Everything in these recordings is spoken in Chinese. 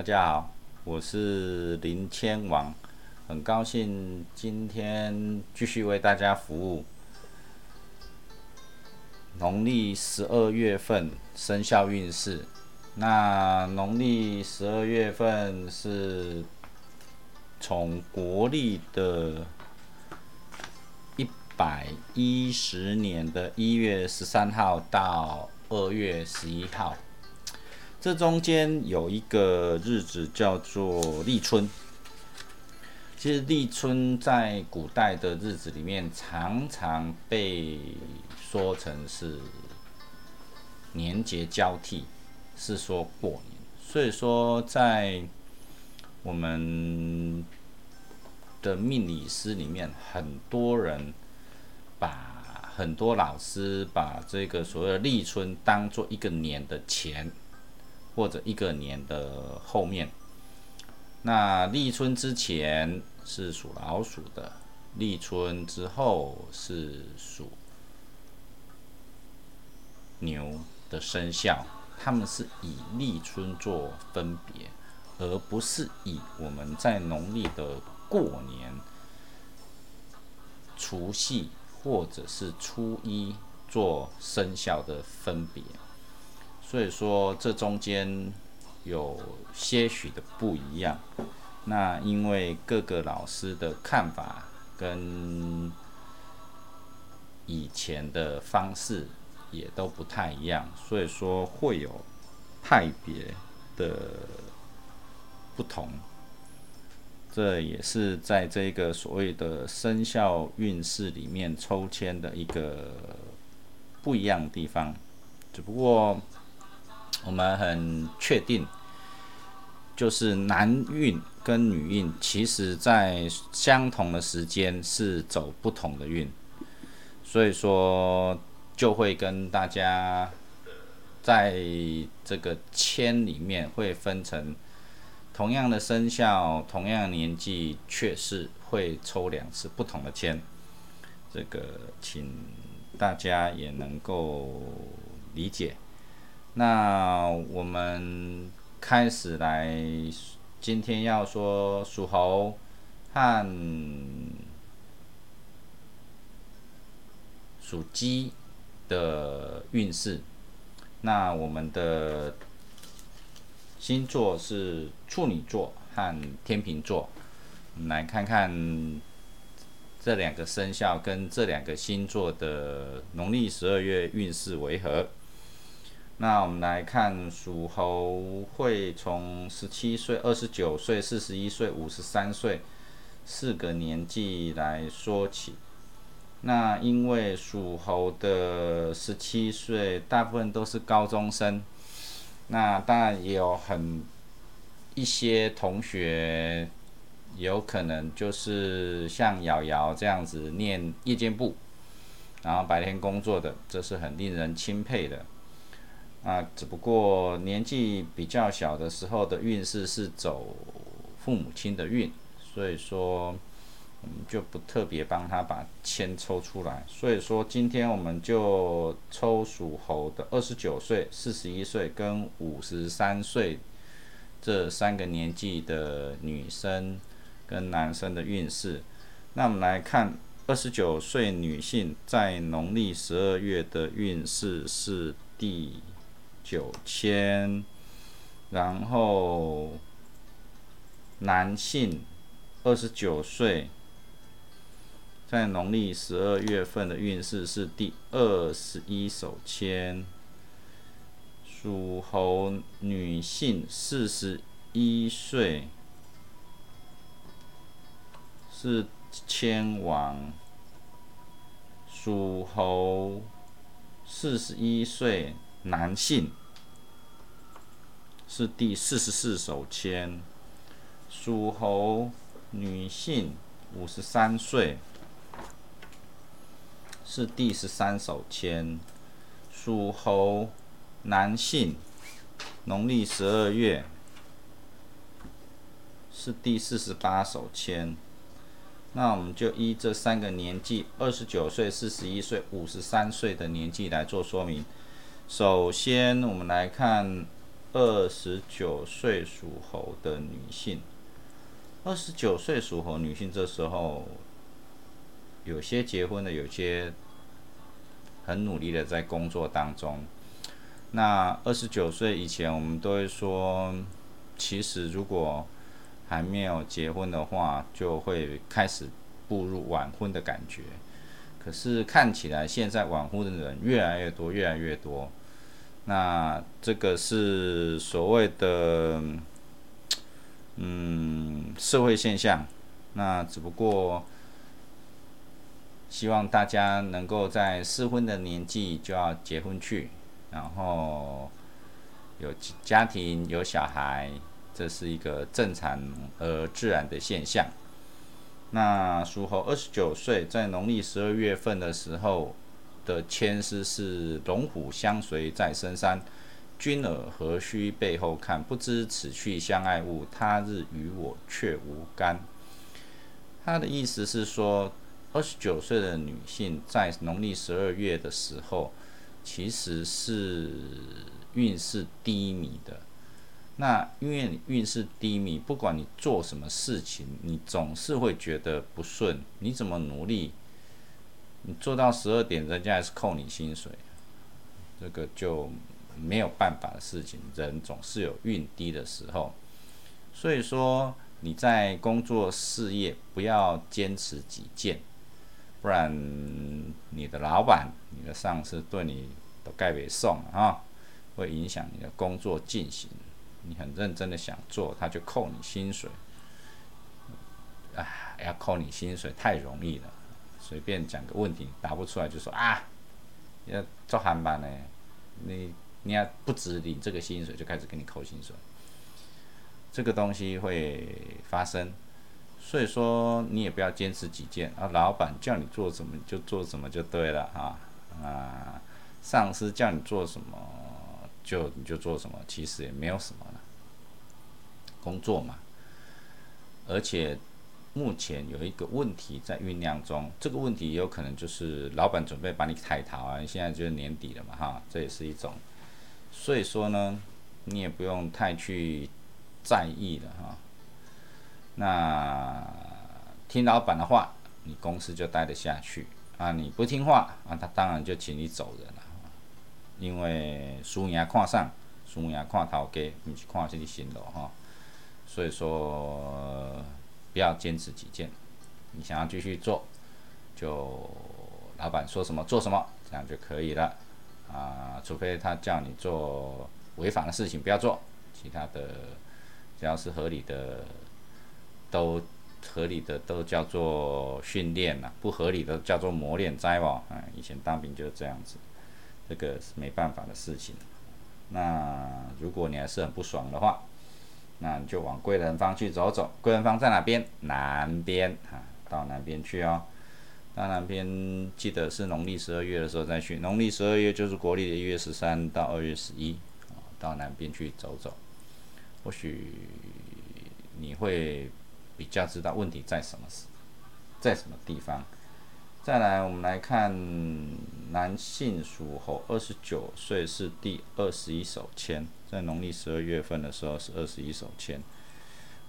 大家好，我是林千王，很高兴今天继续为大家服务。农历十二月份生肖运势，那农历十二月份是从国历的一百一十年的一月十三号到二月十一号。这中间有一个日子叫做立春。其实立春在古代的日子里面，常常被说成是年节交替，是说过年。所以说，在我们的命理师里面，很多人把很多老师把这个所谓的立春当做一个年的前。或者一个年的后面，那立春之前是属老鼠的，立春之后是属牛的生肖，他们是以立春做分别，而不是以我们在农历的过年、除夕或者是初一做生肖的分别。所以说，这中间有些许的不一样。那因为各个老师的看法跟以前的方式也都不太一样，所以说会有派别的不同。这也是在这个所谓的生肖运势里面抽签的一个不一样的地方。只不过。我们很确定，就是男运跟女运，其实在相同的时间是走不同的运，所以说就会跟大家在这个签里面会分成同样的生肖、同样年纪，却是会抽两次不同的签。这个请大家也能够理解。那我们开始来，今天要说属猴和属鸡的运势。那我们的星座是处女座和天秤座，来看看这两个生肖跟这两个星座的农历十二月运势为何。那我们来看属猴会从十七岁、二十九岁、四十一岁、五十三岁四个年纪来说起。那因为属猴的十七岁大部分都是高中生，那当然也有很一些同学有可能就是像瑶瑶这样子念夜间部，然后白天工作的，这是很令人钦佩的。啊，只不过年纪比较小的时候的运势是走父母亲的运，所以说我们就不特别帮他把签抽出来。所以说今天我们就抽属猴的二十九岁、四十一岁跟五十三岁这三个年纪的女生跟男生的运势。那我们来看二十九岁女性在农历十二月的运势是第。九千，然后男性二十九岁，在农历十二月份的运势是第二十一手签。属猴女性四十一岁，是千王。属猴四十一岁男性。是第四十四手签，属猴女性五十三岁，是第十三手签，属猴男性农历十二月是第四十八手签。那我们就依这三个年纪，二十九岁、四十一岁、五十三岁的年纪来做说明。首先，我们来看。二十九岁属猴的女性，二十九岁属猴女性这时候有些结婚的，有些很努力的在工作当中。那二十九岁以前，我们都会说，其实如果还没有结婚的话，就会开始步入晚婚的感觉。可是看起来现在晚婚的人越来越多，越来越多。那这个是所谓的，嗯，社会现象。那只不过希望大家能够在适婚的年纪就要结婚去。然后有家庭有小孩，这是一个正常而自然的现象。那属猴二十九岁，在农历十二月份的时候的牵丝是“龙虎相随在深山，君尔何须背后看？不知此去相爱物，他日与我却无干。”他的意思是说，二十九岁的女性在农历十二月的时候。其实是运势低迷的，那因为运势低迷，不管你做什么事情，你总是会觉得不顺。你怎么努力，你做到十二点，人家还是扣你薪水，这个就没有办法的事情。人总是有运低的时候，所以说你在工作事业不要坚持己见。不然，你的老板、你的上司对你都盖被送啊，会影响你的工作进行。你很认真的想做，他就扣你薪水。啊，要扣你薪水太容易了，随便讲个问题答不出来就说啊，要做航班呢，你你要不值领这个薪水，就开始给你扣薪水。这个东西会发生。所以说，你也不要坚持己见啊！老板叫你做什么就做什么就对了啊啊！上司叫你做什么就你就做什么，其实也没有什么了，工作嘛。而且目前有一个问题在酝酿中，这个问题也有可能就是老板准备把你抬逃啊！现在就是年底了嘛哈，这也是一种。所以说呢，你也不用太去在意了哈。那听老板的话，你公司就待得下去啊！你不听话啊，他当然就请你走人了。因为输赢看上，输赢看头家，不是看这个心路哈。所以说，不要坚持己见。你想要继续做，就老板说什么做什么，这样就可以了啊！除非他叫你做违法的事情，不要做。其他的，只要是合理的。都合理的都叫做训练了，不合理的叫做磨练栽哦。啊，以前当兵就是这样子，这个是没办法的事情。那如果你还是很不爽的话，那你就往贵人方去走走。贵人方在哪边？南边啊，到南边去哦。到南边记得是农历十二月的时候再去。农历十二月就是国历的一月十三到二月十一啊，到南边去走走，或许你会。比较知道问题在什么时，在什么地方。再来，我们来看男性属猴，二十九岁是第二十一手签，在农历十二月份的时候是二十一手签。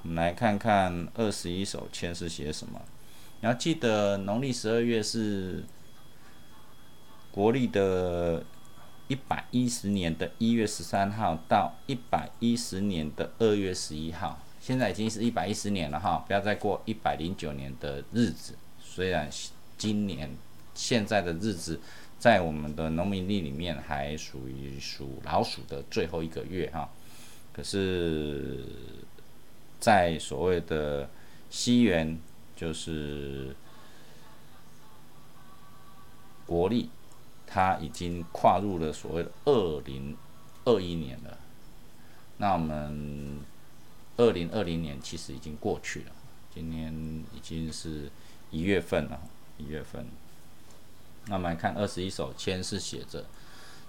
我们来看看二十一手签是写什么。你要记得，农历十二月是国历的一百一十年的一月十三号到一百一十年的二月十一号。现在已经是一百一十年了哈，不要再过一百零九年的日子。虽然今年现在的日子在我们的农民历里面还属于属老鼠的最后一个月哈，可是，在所谓的西元，就是国历，它已经跨入了所谓的二零二一年了。那我们。二零二零年其实已经过去了，今年已经是一月份了，一月份。那我们来看二十一首签是写着：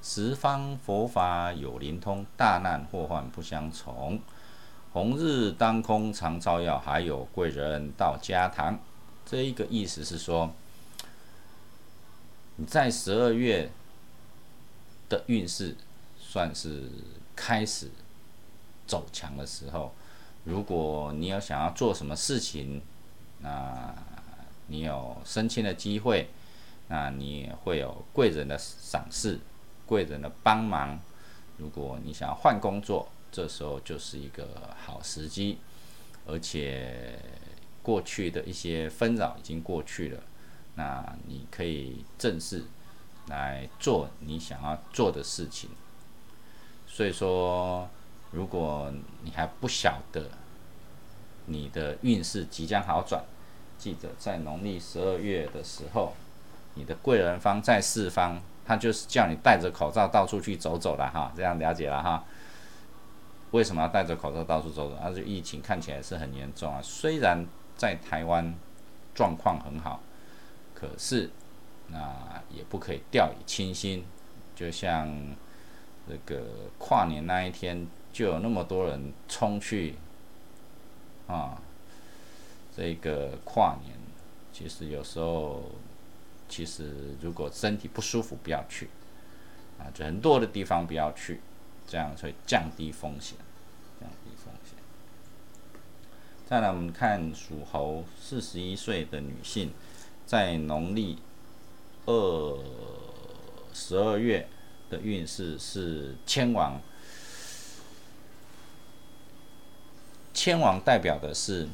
十方佛法有灵通，大难祸患不相从。红日当空常照耀，还有贵人到家堂。这一个意思是说，你在十二月的运势算是开始走强的时候。如果你有想要做什么事情，那你有升迁的机会，那你也会有贵人的赏识、贵人的帮忙。如果你想要换工作，这时候就是一个好时机，而且过去的一些纷扰已经过去了，那你可以正式来做你想要做的事情。所以说。如果你还不晓得你的运势即将好转，记得在农历十二月的时候，你的贵人方在四方，他就是叫你戴着口罩到处去走走了哈，这样了解了哈。为什么要戴着口罩到处走走？而且疫情看起来是很严重啊。虽然在台湾状况很好，可是那也不可以掉以轻心。就像那个跨年那一天。就有那么多人冲去啊，这个跨年，其实有时候，其实如果身体不舒服，不要去啊，人多的地方不要去，这样会降低风险，降低风险。再来，我们看属猴四十一岁的女性，在农历二十二月的运势是迁王。千王代表的是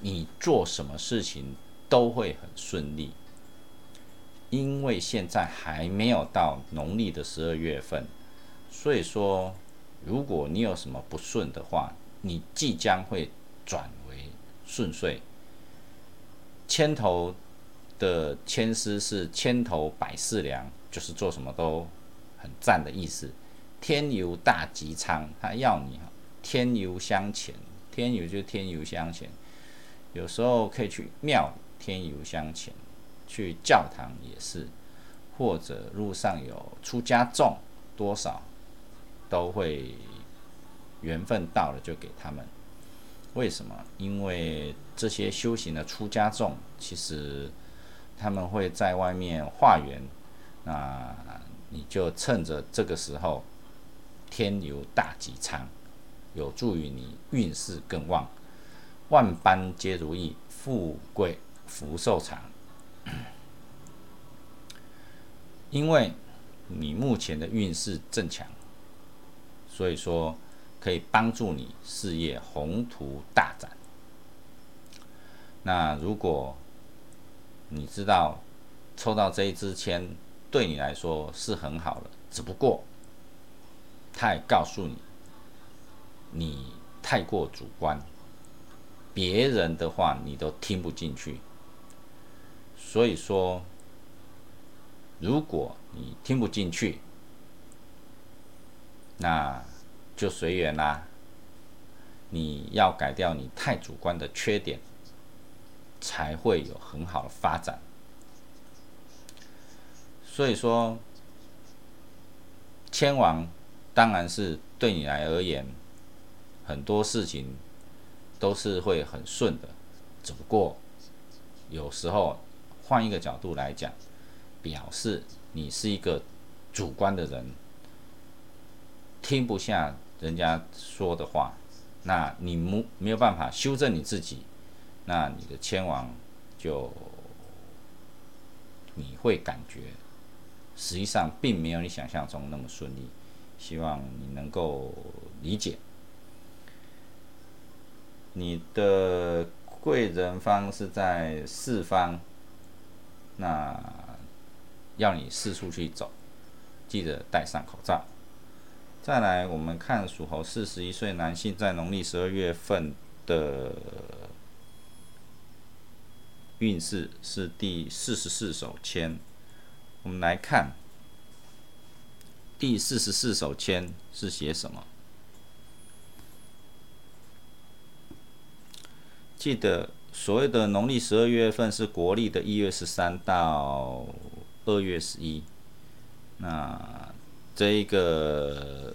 你做什么事情都会很顺利，因为现在还没有到农历的十二月份，所以说如果你有什么不顺的话，你即将会转为顺遂。千头的千丝是千头百事良，就是做什么都很赞的意思。天游大吉昌，他要你天游相前。天游就天游香前，有时候可以去庙天游香前，去教堂也是，或者路上有出家众，多少都会缘分到了就给他们。为什么？因为这些修行的出家众，其实他们会在外面化缘，那你就趁着这个时候天游大吉昌。有助于你运势更旺，万般皆如意，富贵福寿长。因为你目前的运势正强，所以说可以帮助你事业宏图大展。那如果你知道抽到这一支签对你来说是很好的，只不过他也告诉你。你太过主观，别人的话你都听不进去。所以说，如果你听不进去，那就随缘啦。你要改掉你太主观的缺点，才会有很好的发展。所以说，千王当然是对你来而言。很多事情都是会很顺的，只不过有时候换一个角度来讲，表示你是一个主观的人，听不下人家说的话，那你没没有办法修正你自己，那你的迁王就你会感觉实际上并没有你想象中那么顺利，希望你能够理解。你的贵人方是在四方，那要你四处去走，记得戴上口罩。再来，我们看属猴四十一岁男性在农历十二月份的运势是第四十四手签。我们来看第四十四手签是写什么？记得所谓的农历十二月份是国历的一月十三到二月十一，那这一个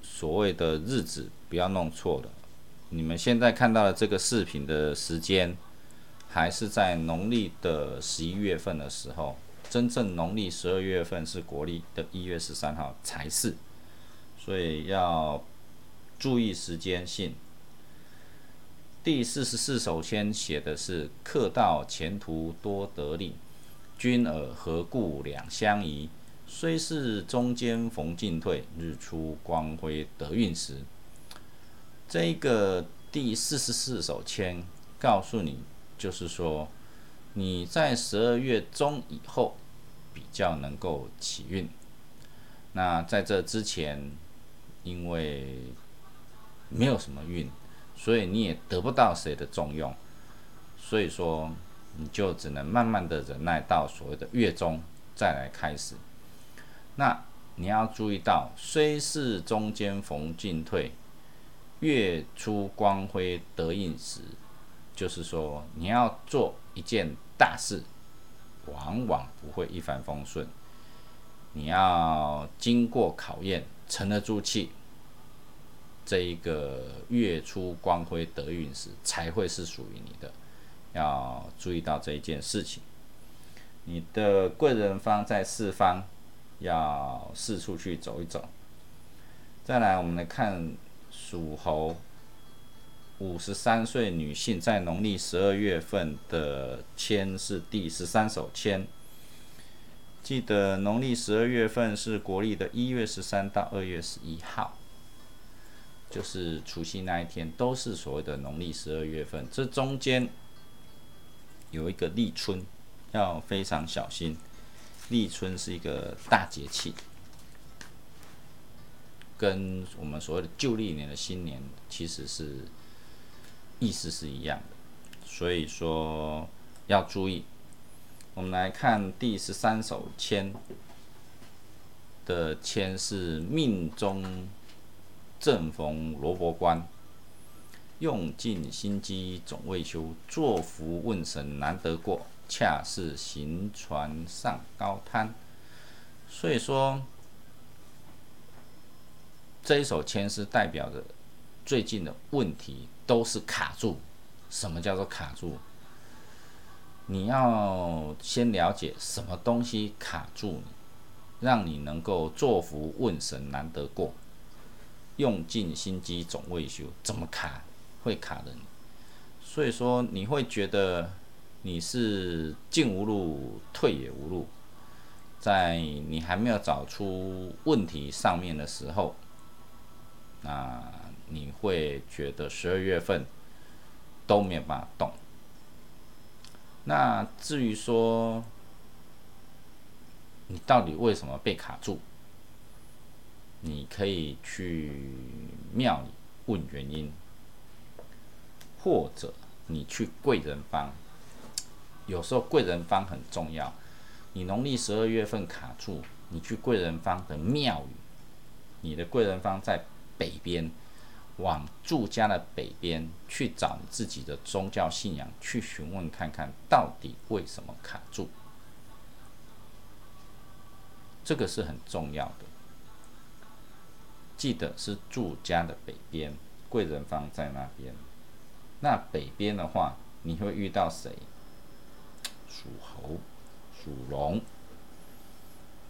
所谓的日子不要弄错了。你们现在看到的这个视频的时间，还是在农历的十一月份的时候，真正农历十二月份是国历的一月十三号才是，所以要注意时间性。第四十四首签写的是“客到前途多得利，君尔何故两相宜？虽是中间逢进退，日出光辉得运时。”这个第四十四首签告诉你，就是说你在十二月中以后比较能够起运。那在这之前，因为没有什么运，所以你也得不到谁的重用，所以说你就只能慢慢的忍耐到所谓的月中再来开始。那你要注意到，虽是中间逢进退，月出光辉得应时，就是说你要做一件大事，往往不会一帆风顺。你要经过考验，沉得住气，这一个月出光辉得运时才会是属于你的。要注意到这一件事情。你的贵人方在四方，要四处去走一走。再来，我们来看属猴五十三岁女性在农历十二月份的签是第十三手签。记得农历十二月份是国历的一月十三到二月十一号，就是除夕那一天，都是所谓的农历十二月份。这中间有一个立春，要非常小心。立春是一个大节气，跟我们所谓的旧历年的新年其实是意思是一样的，所以说要注意。我们来看第十三首签的签是命中正逢罗伯关，用尽心机总未休，作福问神难得过，恰是行船上高滩。所以说，这一首签是代表着最近的问题都是卡住。什么叫做卡住？你要先了解什么东西卡住你，让你能够作福问神难得过，用尽心机总未休，怎么卡会卡的你？所以说你会觉得你是进无路退也无路，在你还没有找出问题上面的时候，那你会觉得十二月份都没有办法动。那至于说，你到底为什么被卡住？你可以去庙里问原因，或者你去贵人方。有时候贵人方很重要。你农历十二月份卡住，你去贵人方的庙宇，你的贵人方在北边。往住家的北边去找你自己的宗教信仰，去询问看看到底为什么卡住，这个是很重要的。记得是住家的北边，贵人方在那边。那北边的话，你会遇到谁？属猴、属龙，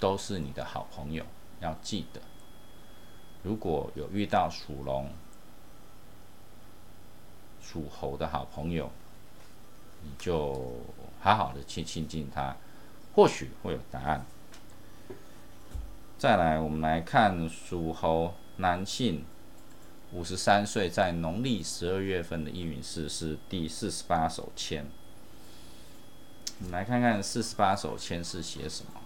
都是你的好朋友。要记得，如果有遇到属龙，属猴的好朋友，你就好好的去亲近他，或许会有答案。再来，我们来看属猴男性，五十三岁，在农历十二月份的易运势是第四十八手签。我们来看看四十八手签是写什么。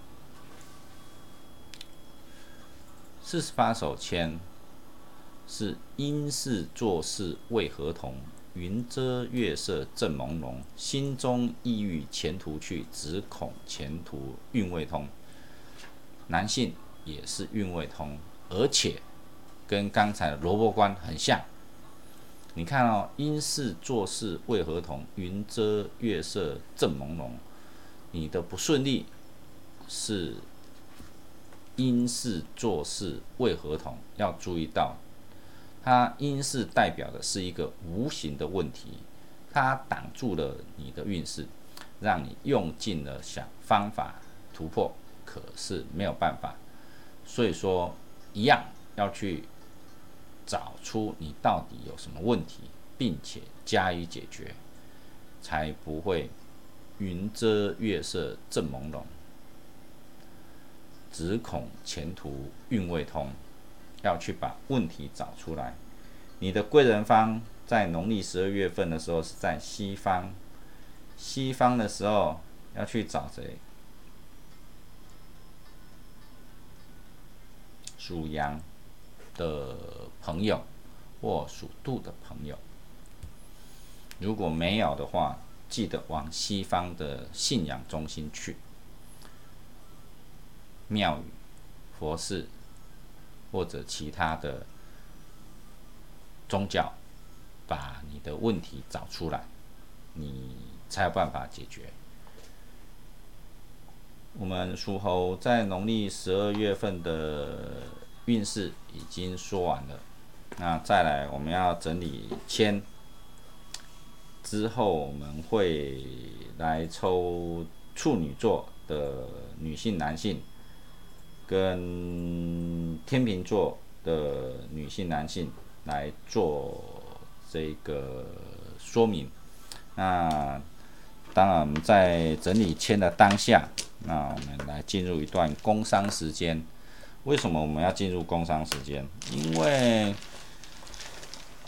四十八手签是因事做事为何同？云遮月色正朦胧，心中意欲前途去，只恐前途运未通。男性也是运未通，而且跟刚才的萝卜关很像。你看哦，因事做事为何同？云遮月色正朦胧，你的不顺利是因事做事为何同？要注意到。它因事代表的是一个无形的问题，它挡住了你的运势，让你用尽了想方法突破，可是没有办法。所以说，一样要去找出你到底有什么问题，并且加以解决，才不会云遮月色正朦胧，只恐前途运未通。要去把问题找出来。你的贵人方在农历十二月份的时候是在西方，西方的时候要去找谁？属羊的朋友或属兔的朋友。如果没有的话，记得往西方的信仰中心去，庙宇、佛寺。或者其他的宗教，把你的问题找出来，你才有办法解决。我们属猴在农历十二月份的运势已经说完了，那再来我们要整理签，之后我们会来抽处女座的女性、男性。跟天秤座的女性、男性来做这个说明。那当然，我们在整理签的当下，那我们来进入一段工商时间。为什么我们要进入工商时间？因为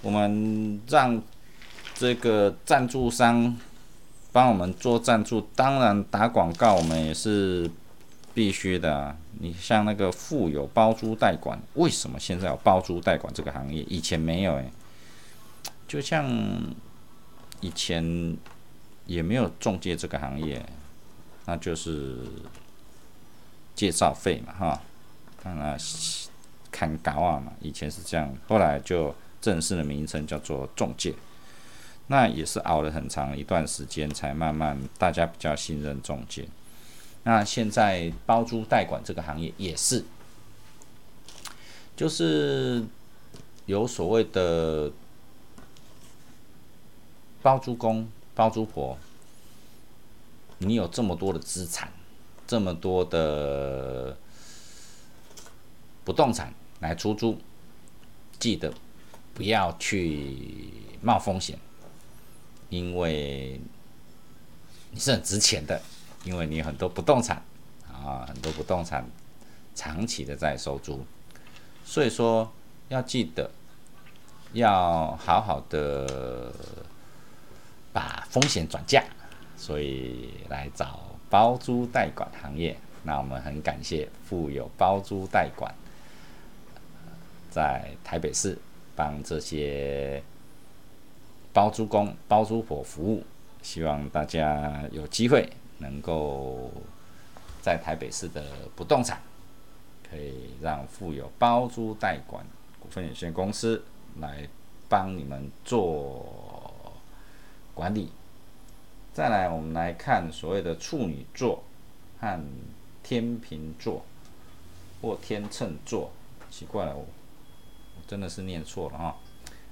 我们让这个赞助商帮我们做赞助，当然打广告，我们也是。必须的，你像那个富有包租代管，为什么现在有包租代管这个行业？以前没有诶，就像以前也没有中介这个行业，那就是介绍费嘛，哈，看啊，看高啊嘛，以前是这样，后来就正式的名称叫做中介，那也是熬了很长一段时间，才慢慢大家比较信任中介。那现在包租代管这个行业也是，就是有所谓的包租公、包租婆，你有这么多的资产，这么多的不动产来出租，记得不要去冒风险，因为你是很值钱的。因为你很多不动产啊，很多不动产长期的在收租，所以说要记得要好好的把风险转嫁，所以来找包租代管行业。那我们很感谢富有包租代管在台北市帮这些包租公、包租婆服务，希望大家有机会。能够在台北市的不动产，可以让富有包租代管股份有限公司来帮你们做管理。再来，我们来看所谓的处女座和天秤座或天秤座。奇怪了，真的是念错了哈，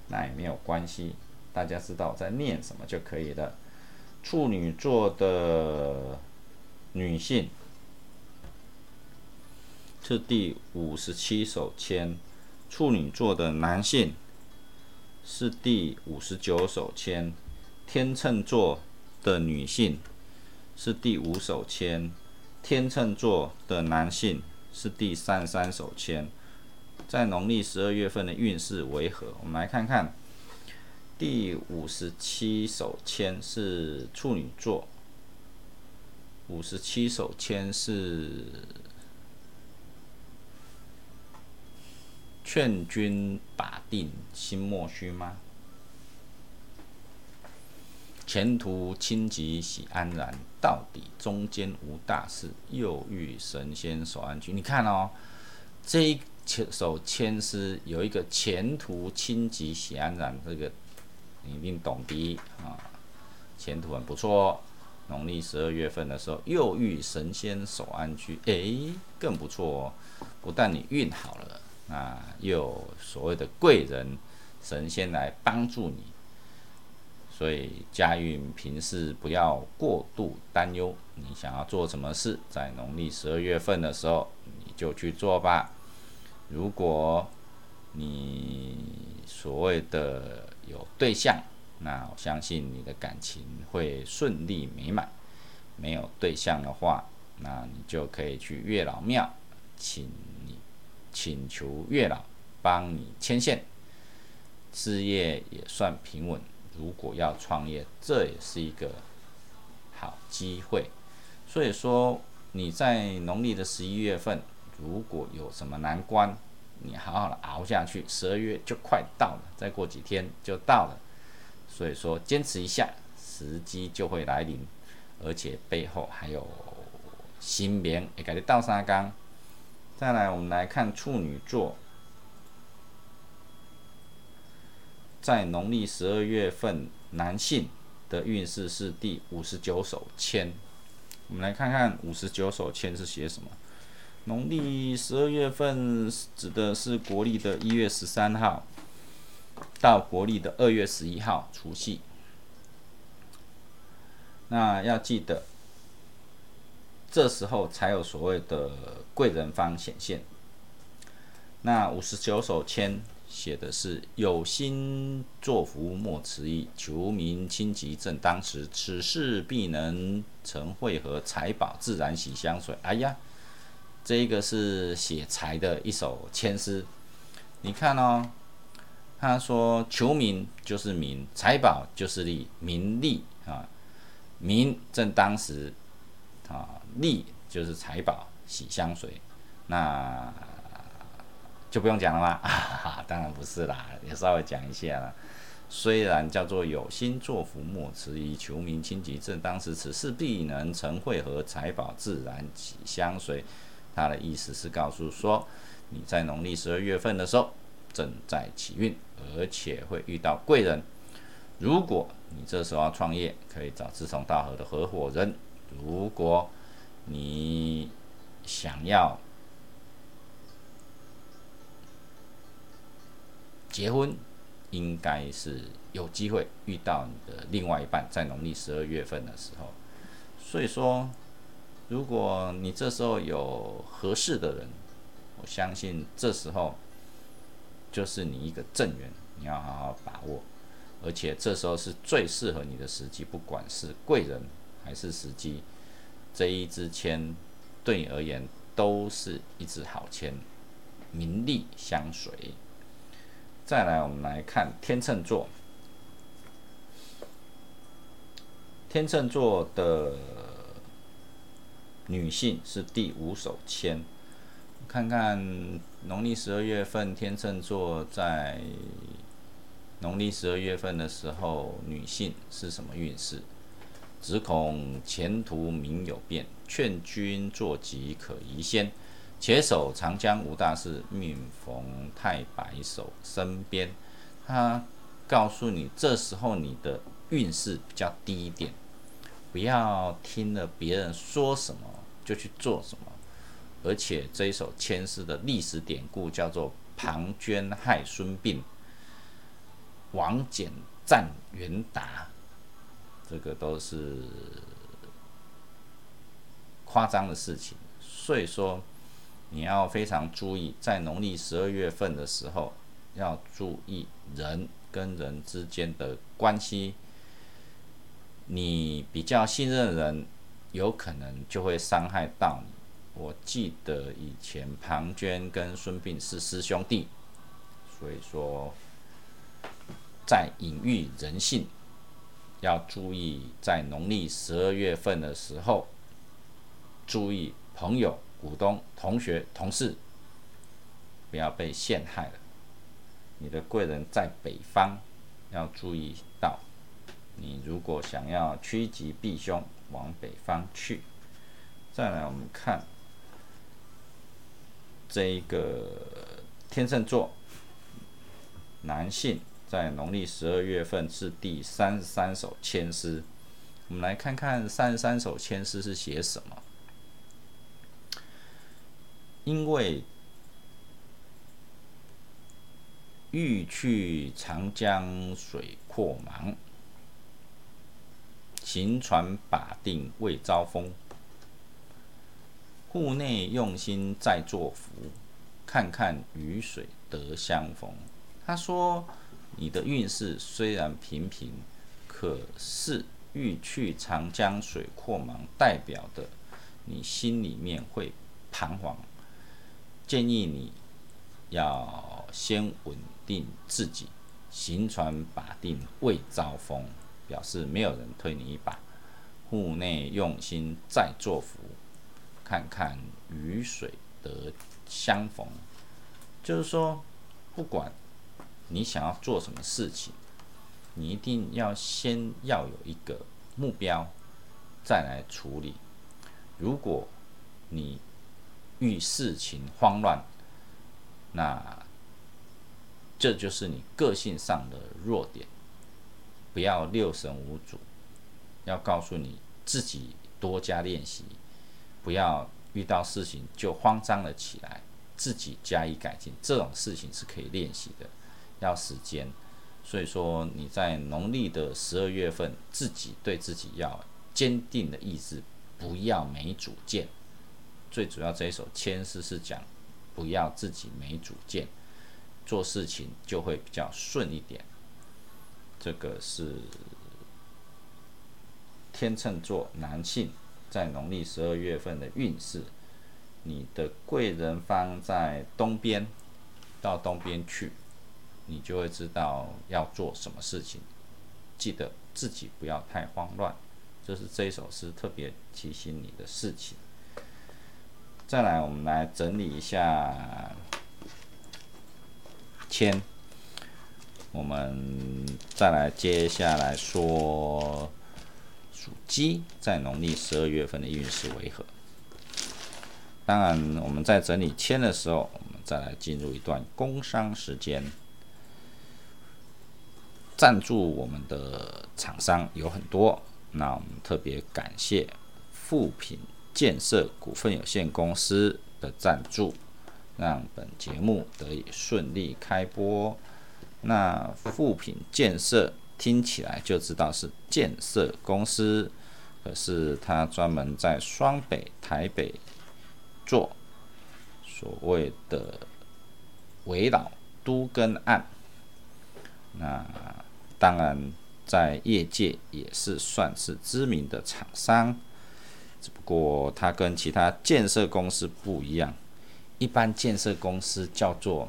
那也没有关系，大家知道在念什么就可以了。处女座的女性是第五十七手签，处女座的男性是第五十九手签，天秤座的女性是第五手签，天秤座的男性是第三十三手签。在农历十二月份的运势为何？我们来看看。第五十七手签是处女座，五十七手签是劝君把定心莫虚吗？前途清吉喜安然，到底中间无大事，又遇神仙守安居。你看哦，这一牵手牵丝有一个前途清吉喜安然这个。你一定懂的啊，前途很不错。农历十二月份的时候，又遇神仙守安居，哎，更不错哦。不但你运好了，那又所谓的贵人、神仙来帮助你，所以家运平时不要过度担忧。你想要做什么事，在农历十二月份的时候，你就去做吧。如果你所谓的有对象，那我相信你的感情会顺利美满；没有对象的话，那你就可以去月老庙，请你请求月老帮你牵线，事业也算平稳。如果要创业，这也是一个好机会。所以说，你在农历的十一月份，如果有什么难关，你好好的熬下去，十二月就快到了，再过几天就到了。所以说，坚持一下，时机就会来临，而且背后还有新棉，也感觉倒沙缸。再来，我们来看处女座，在农历十二月份，男性的运势是第五十九手签。我们来看看五十九手签是写什么。农历十二月份指的是国历的一月十三号到国历的二月十一号除夕。那要记得，这时候才有所谓的贵人方显现。那五十九手签写的是有心作福莫迟疑，求民清吉正当时，此事必能成会合，财宝自然喜香水。哎呀！这一个是写财的一首签诗，你看哦，他说求名就是名，财宝就是利，名利啊，名正当时啊，利就是财宝，喜相随，那 就不用讲了吗？当然不是啦，也稍微讲一下啦。虽然叫做有心作福莫迟疑，求名清吉正当时，此事必能成会合，财宝自然喜相随。他的意思是告诉说，你在农历十二月份的时候正在起运，而且会遇到贵人。如果你这时候要创业，可以找志同道合的合伙人；如果你想要结婚，应该是有机会遇到你的另外一半，在农历十二月份的时候。所以说。如果你这时候有合适的人，我相信这时候就是你一个正缘，你要好好把握。而且这时候是最适合你的时机，不管是贵人还是时机，这一支签对你而言都是一支好签，名利相随。再来，我们来看天秤座，天秤座的。女性是第五手签，看看农历十二月份天秤座在农历十二月份的时候，女性是什么运势？只恐前途明有变，劝君坐吉可移先。且守长江无大事，命逢太白守身边。他告诉你，这时候你的运势比较低一点。不要听了别人说什么就去做什么，而且这一首签诗的历史典故叫做庞涓害孙膑，王翦战袁达，这个都是夸张的事情。所以说，你要非常注意，在农历十二月份的时候，要注意人跟人之间的关系。你比较信任的人，有可能就会伤害到你。我记得以前庞涓跟孙膑是师兄弟，所以说在隐喻人性，要注意在农历十二月份的时候，注意朋友、股东、同学、同事不要被陷害了。你的贵人在北方，要注意到。你如果想要趋吉避凶，往北方去。再来，我们看这一个天秤座男性在农历十二月份是第三十三首签诗。我们来看看三十三首签诗是写什么。因为欲去长江水阔茫。行船把定未遭风，户内用心在作福，看看雨水得相逢。他说，你的运势虽然平平，可是欲去长江水阔茫，代表的你心里面会彷徨。建议你要先稳定自己，行船把定未遭风，表示没有人推你一把。户内用心再作福，看看雨水得相逢。就是说，不管你想要做什么事情，你一定要先要有一个目标，再来处理。如果你遇事情慌乱，那这就是你个性上的弱点。不要六神无主。要告诉你自己多加练习，不要遇到事情就慌张了起来，自己加以改进。这种事情是可以练习的，要时间。所以说你在农历的十二月份，自己对自己要坚定的意志，不要没主见。最主要这一首千诗是讲，不要自己没主见，做事情就会比较顺一点。这个是。天秤座男性在农历十二月份的运势，你的贵人方在东边，到东边去，你就会知道要做什么事情。记得自己不要太慌乱，这是这一首诗特别提醒你的事情。再来，我们来整理一下签，我们再来接下来说。属鸡在农历十二月份的运势为何？当然，我们在整理签的时候，我们再来进入一段工商时间。赞助我们的厂商有很多，那我们特别感谢富品建设股份有限公司的赞助，让本节目得以顺利开播。那富品建设。听起来就知道是建设公司，可是他专门在双北、台北做所谓的围绕都跟案。那当然在业界也是算是知名的厂商，只不过他跟其他建设公司不一样，一般建设公司叫做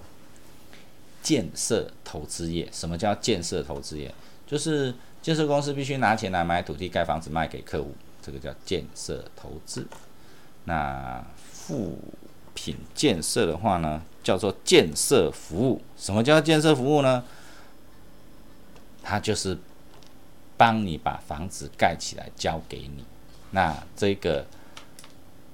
建设投资业。什么叫建设投资业？就是建设公司必须拿钱来买土地盖房子卖给客户，这个叫建设投资。那副品建设的话呢，叫做建设服务。什么叫建设服务呢？它就是帮你把房子盖起来交给你。那这个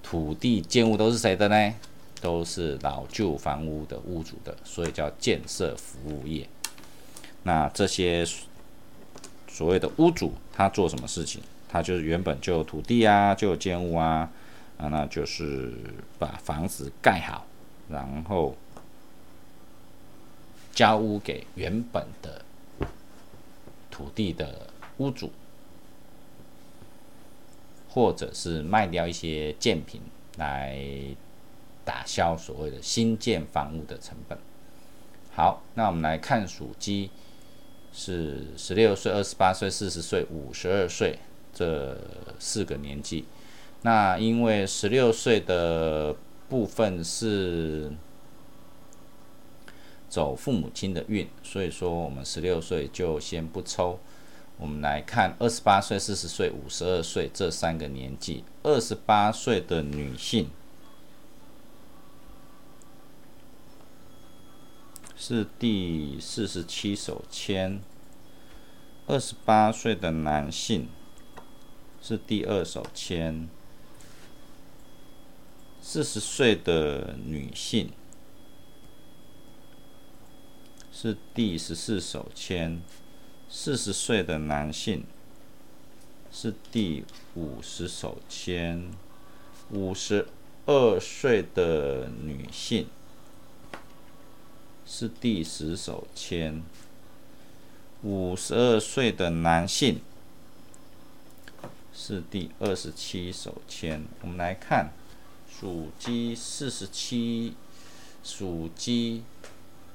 土地建物都是谁的呢？都是老旧房屋的屋主的，所以叫建设服务业。那这些。所谓的屋主，他做什么事情？他就是原本就有土地啊，就有建物啊，啊，那就是把房子盖好，然后交屋给原本的土地的屋主，或者是卖掉一些建品来打消所谓的新建房屋的成本。好，那我们来看属鸡。是十六岁、二十八岁、四十岁、五十二岁这四个年纪。那因为十六岁的部分是走父母亲的运，所以说我们十六岁就先不抽。我们来看二十八岁、四十岁、五十二岁这三个年纪。二十八岁的女性。是第四十七手签。二十八岁的男性是第二手签。四十岁的女性是第十四手签。四十岁的男性是第五十手签。五十二岁的女性。是第十手签，五十二岁的男性是第二十七手签。我们来看属鸡四十七，属鸡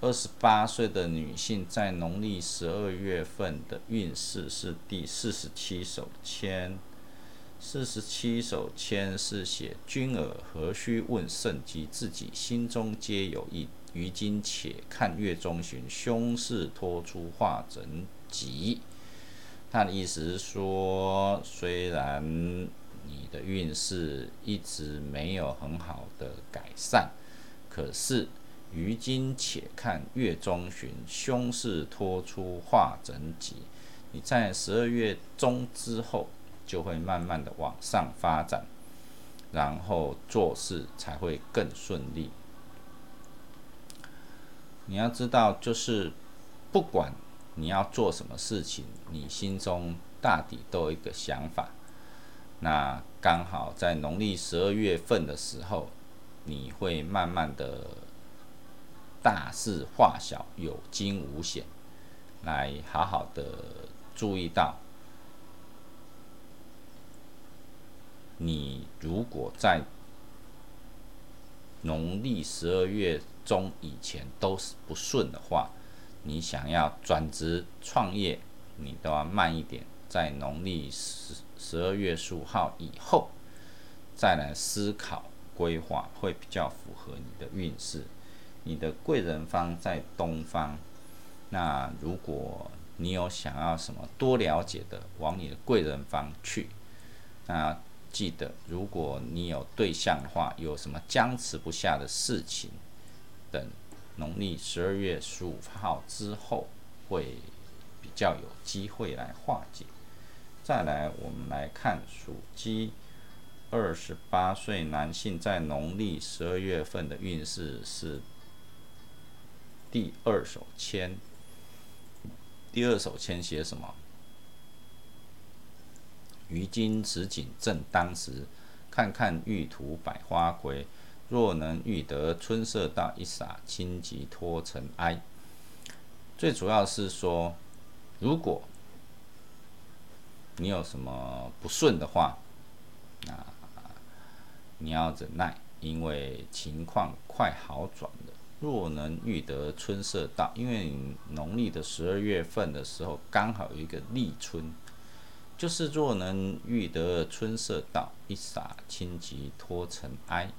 二十八岁的女性在农历十二月份的运势是第四十七手签。四十七手签是写：君尔何须问圣机？自己心中皆有意。于今且看月中旬，凶势拖出化整吉。他的意思是说，虽然你的运势一直没有很好的改善，可是于今且看月中旬，凶势拖出化整吉。你在十二月中之后。就会慢慢的往上发展，然后做事才会更顺利。你要知道，就是不管你要做什么事情，你心中大抵都有一个想法。那刚好在农历十二月份的时候，你会慢慢的大事化小，有惊无险，来好好的注意到。你如果在农历十二月中以前都是不顺的话，你想要转职创业，你都要慢一点，在农历十十二月十五号以后再来思考规划，会比较符合你的运势。你的贵人方在东方，那如果你有想要什么多了解的，往你的贵人方去，那。记得，如果你有对象的话，有什么僵持不下的事情，等农历十二月十五号之后，会比较有机会来化解。再来，我们来看属鸡二十八岁男性在农历十二月份的运势是第二手签。第二手签写什么？于今此景正当时，看看玉兔百花魁。若能遇得春色到，一洒清吉脱尘埃。最主要是说，如果你有什么不顺的话，那你要忍耐，因为情况快好转了。若能遇得春色到，因为你农历的十二月份的时候，刚好有一个立春。就是若能遇得春色到，一洒清吉脱尘埃。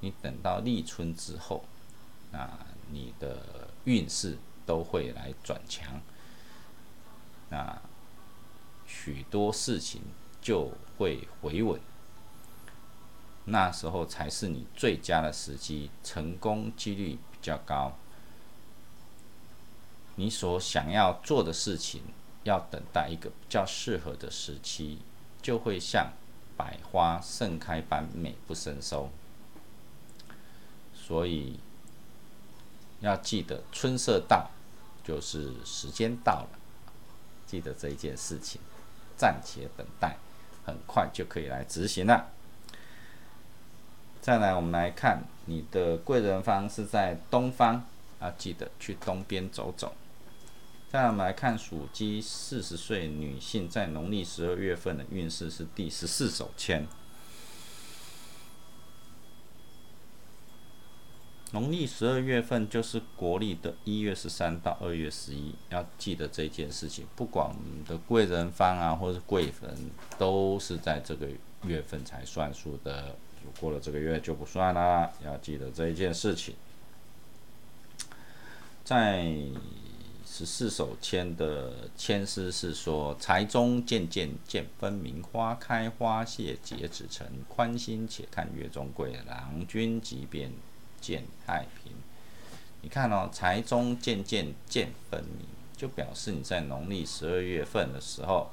你等到立春之后，那你的运势都会来转强，那许多事情就会回稳。那时候才是你最佳的时机，成功几率比较高。你所想要做的事情。要等待一个比较适合的时期，就会像百花盛开般美不胜收。所以要记得春色到，就是时间到了，记得这一件事情，暂且等待，很快就可以来执行了。再来，我们来看你的贵人方是在东方，要记得去东边走走。再来，我们来看属鸡四十岁女性在农历十二月份的运势是第十四手签。农历十二月份就是国历的一月十三到二月十一，要记得这件事情。不管我们的贵人方啊，或是贵人，都是在这个月份才算数的，过了这个月就不算啦。要记得这一件事情，在。十四首签的签诗是说：“财中渐渐见分明，花开花谢结子成。宽心且看月中桂，郎君即便见太平。”你看哦，财中渐渐见分明，就表示你在农历十二月份的时候，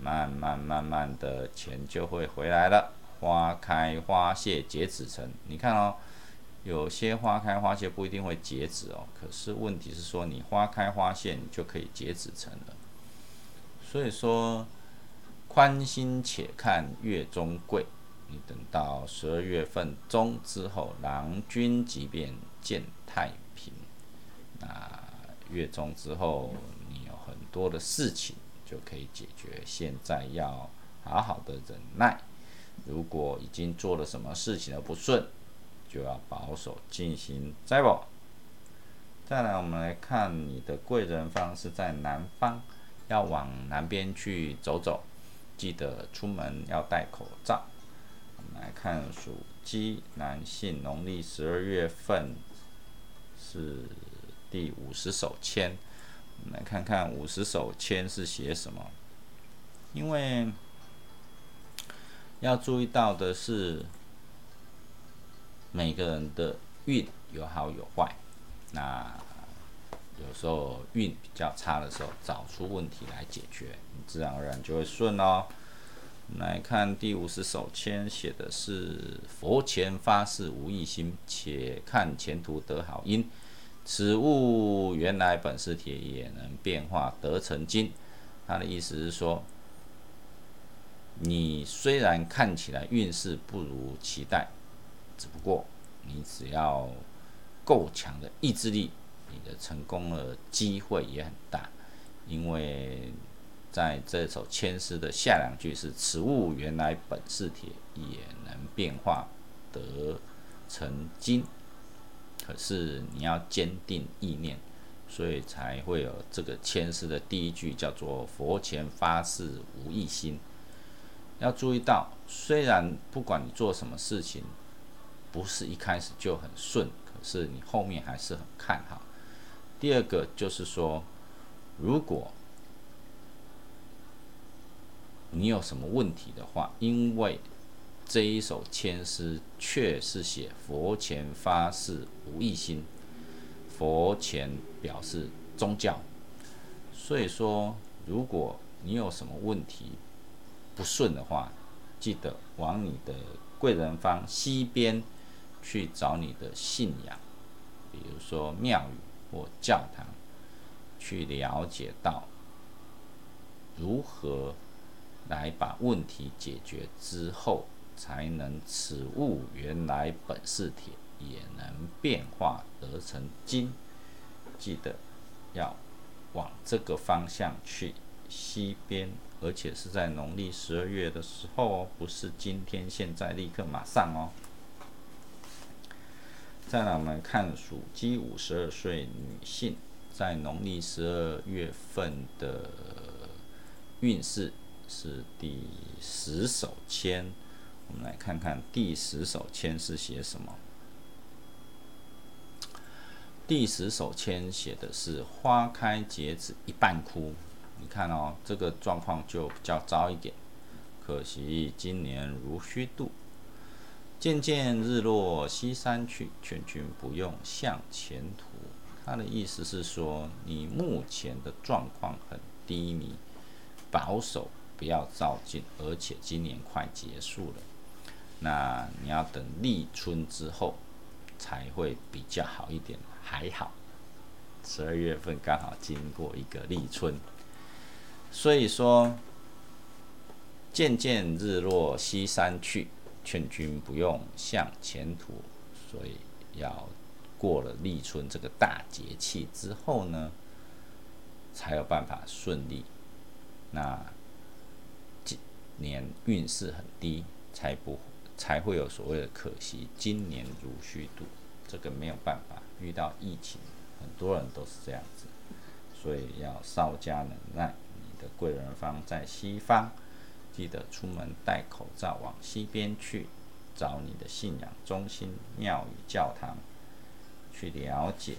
慢慢慢慢的钱就会回来了。花开花谢结子成，你看哦。有些花开花谢不一定会结子哦，可是问题是说你花开花谢，你就可以结子成了。所以说，宽心且看月中桂，等到十二月份中之后，郎君即便见太平。那月中之后，你有很多的事情就可以解决。现在要好好的忍耐。如果已经做了什么事情而不顺，就要保守进行摘宝。再来，我们来看你的贵人方是在南方，要往南边去走走，记得出门要戴口罩。来看属鸡男性，农历十二月份是第五十手签。我们来看看五十手签是写什么，因为要注意到的是，每个人的运有好有坏。那有时候运比较差的时候，找出问题来解决，你自然而然就会顺哦。来看第五十首签，写的是佛前发誓无异心，且看前途得好因。此物原来本是铁，也能变化得成金。他的意思是说，你虽然看起来运势不如期待，只不过你只要。够强的意志力，你的成功的机会也很大。因为在这首千诗的下两句是“此物原来本是铁，也能变化得成金”，可是你要坚定意念，所以才会有这个千诗的第一句叫做“佛前发誓无异心”。要注意到，虽然不管你做什么事情，不是一开始就很顺。可是你后面还是很看好。第二个就是说，如果你有什么问题的话，因为这一首签诗却是写佛前发誓无异心，佛前表示宗教，所以说如果你有什么问题不顺的话，记得往你的贵人方西边。去找你的信仰，比如说庙宇或教堂，去了解到如何来把问题解决之后，才能此物原来本是铁，也能变化得成金。记得要往这个方向去西边，而且是在农历十二月的时候哦，不是今天、现在、立刻、马上哦。再来，我们看属鸡五十二岁女性在农历十二月份的运势是第十手签。我们来看看第十手签是写什么。第十手签写的是“花开结子一半枯”。你看哦，这个状况就比较糟一点。可惜今年如虚度。渐渐日落西山去，劝君不用向前途。他的意思是说，你目前的状况很低迷，保守，不要照进，而且今年快结束了，那你要等立春之后才会比较好一点。还好，十二月份刚好经过一个立春，所以说，渐渐日落西山去。劝君不用向前途，所以要过了立春这个大节气之后呢，才有办法顺利。那年运势很低，才不才会有所谓的可惜。今年如虚度，这个没有办法。遇到疫情，很多人都是这样子，所以要稍加忍耐。你的贵人方在西方。记得出门戴口罩，往西边去找你的信仰中心、庙宇、教堂，去了解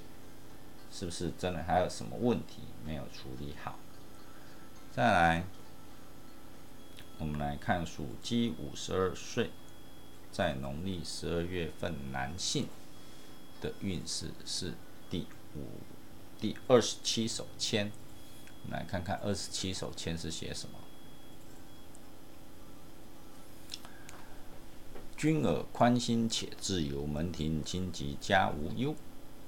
是不是真的还有什么问题没有处理好。再来，我们来看属鸡五十二岁，在农历十二月份男性的运势是第五、第二十七手签。我们来看看二十七手签是写什么。君尔宽心且自由，门庭清吉家无忧，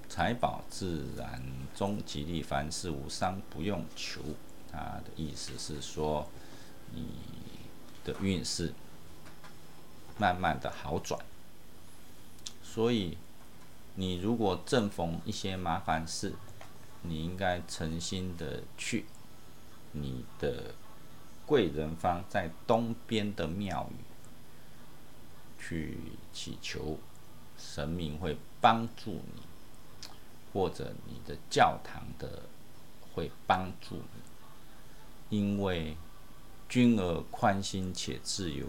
财宝自然中吉利，凡事无伤不用求。他的意思是说，你的运势慢慢的好转，所以你如果正逢一些麻烦事，你应该诚心的去你的贵人方在东边的庙宇。去祈求神明会帮助你，或者你的教堂的会帮助你，因为君儿宽心且自由，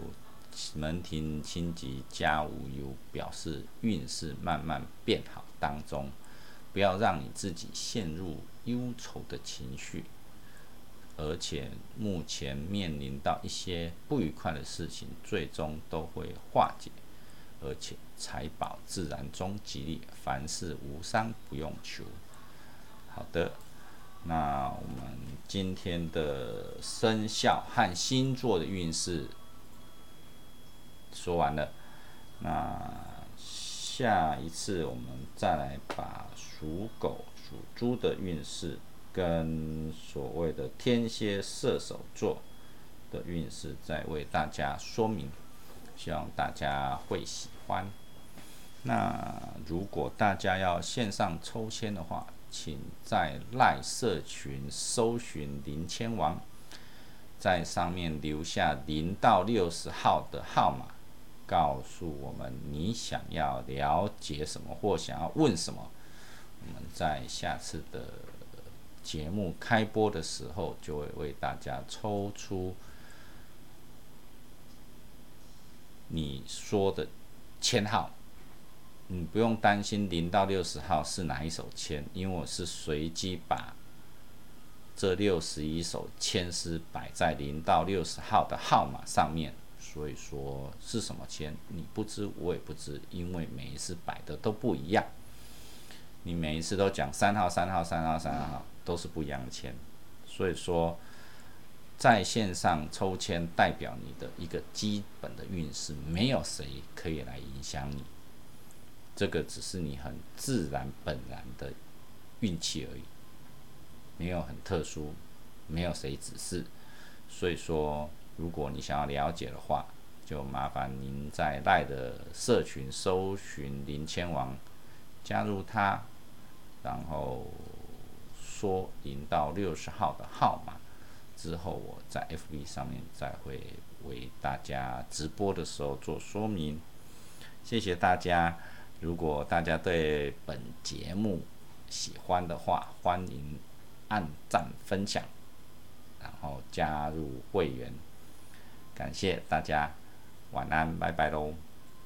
门庭清吉家无忧，表示运势慢慢变好当中，不要让你自己陷入忧愁的情绪。而且目前面临到一些不愉快的事情，最终都会化解，而且财宝自然中吉利，凡事无伤，不用求。好的，那我们今天的生肖和星座的运势说完了，那下一次我们再来把属狗、属猪的运势。跟所谓的天蝎射手座的运势，再为大家说明，希望大家会喜欢。那如果大家要线上抽签的话，请在赖社群搜寻林千王，在上面留下零到六十号的号码，告诉我们你想要了解什么或想要问什么，我们在下次的。节目开播的时候，就会为大家抽出你说的签号。你不用担心零到六十号是哪一首签，因为我是随机把这六十一首签诗摆在零到六十号的号码上面，所以说是什么签你不知，我也不知，因为每一次摆的都不一样。你每一次都讲三号、三号、三号、三号。都是不一样的签，所以说在线上抽签代表你的一个基本的运势，没有谁可以来影响你，这个只是你很自然本然的运气而已，没有很特殊，没有谁指示，所以说如果你想要了解的话，就麻烦您在赖的社群搜寻林千王，加入他，然后。说零到六十号的号码之后，我在 FB 上面再会为大家直播的时候做说明。谢谢大家。如果大家对本节目喜欢的话，欢迎按赞分享，然后加入会员。感谢大家，晚安，拜拜喽。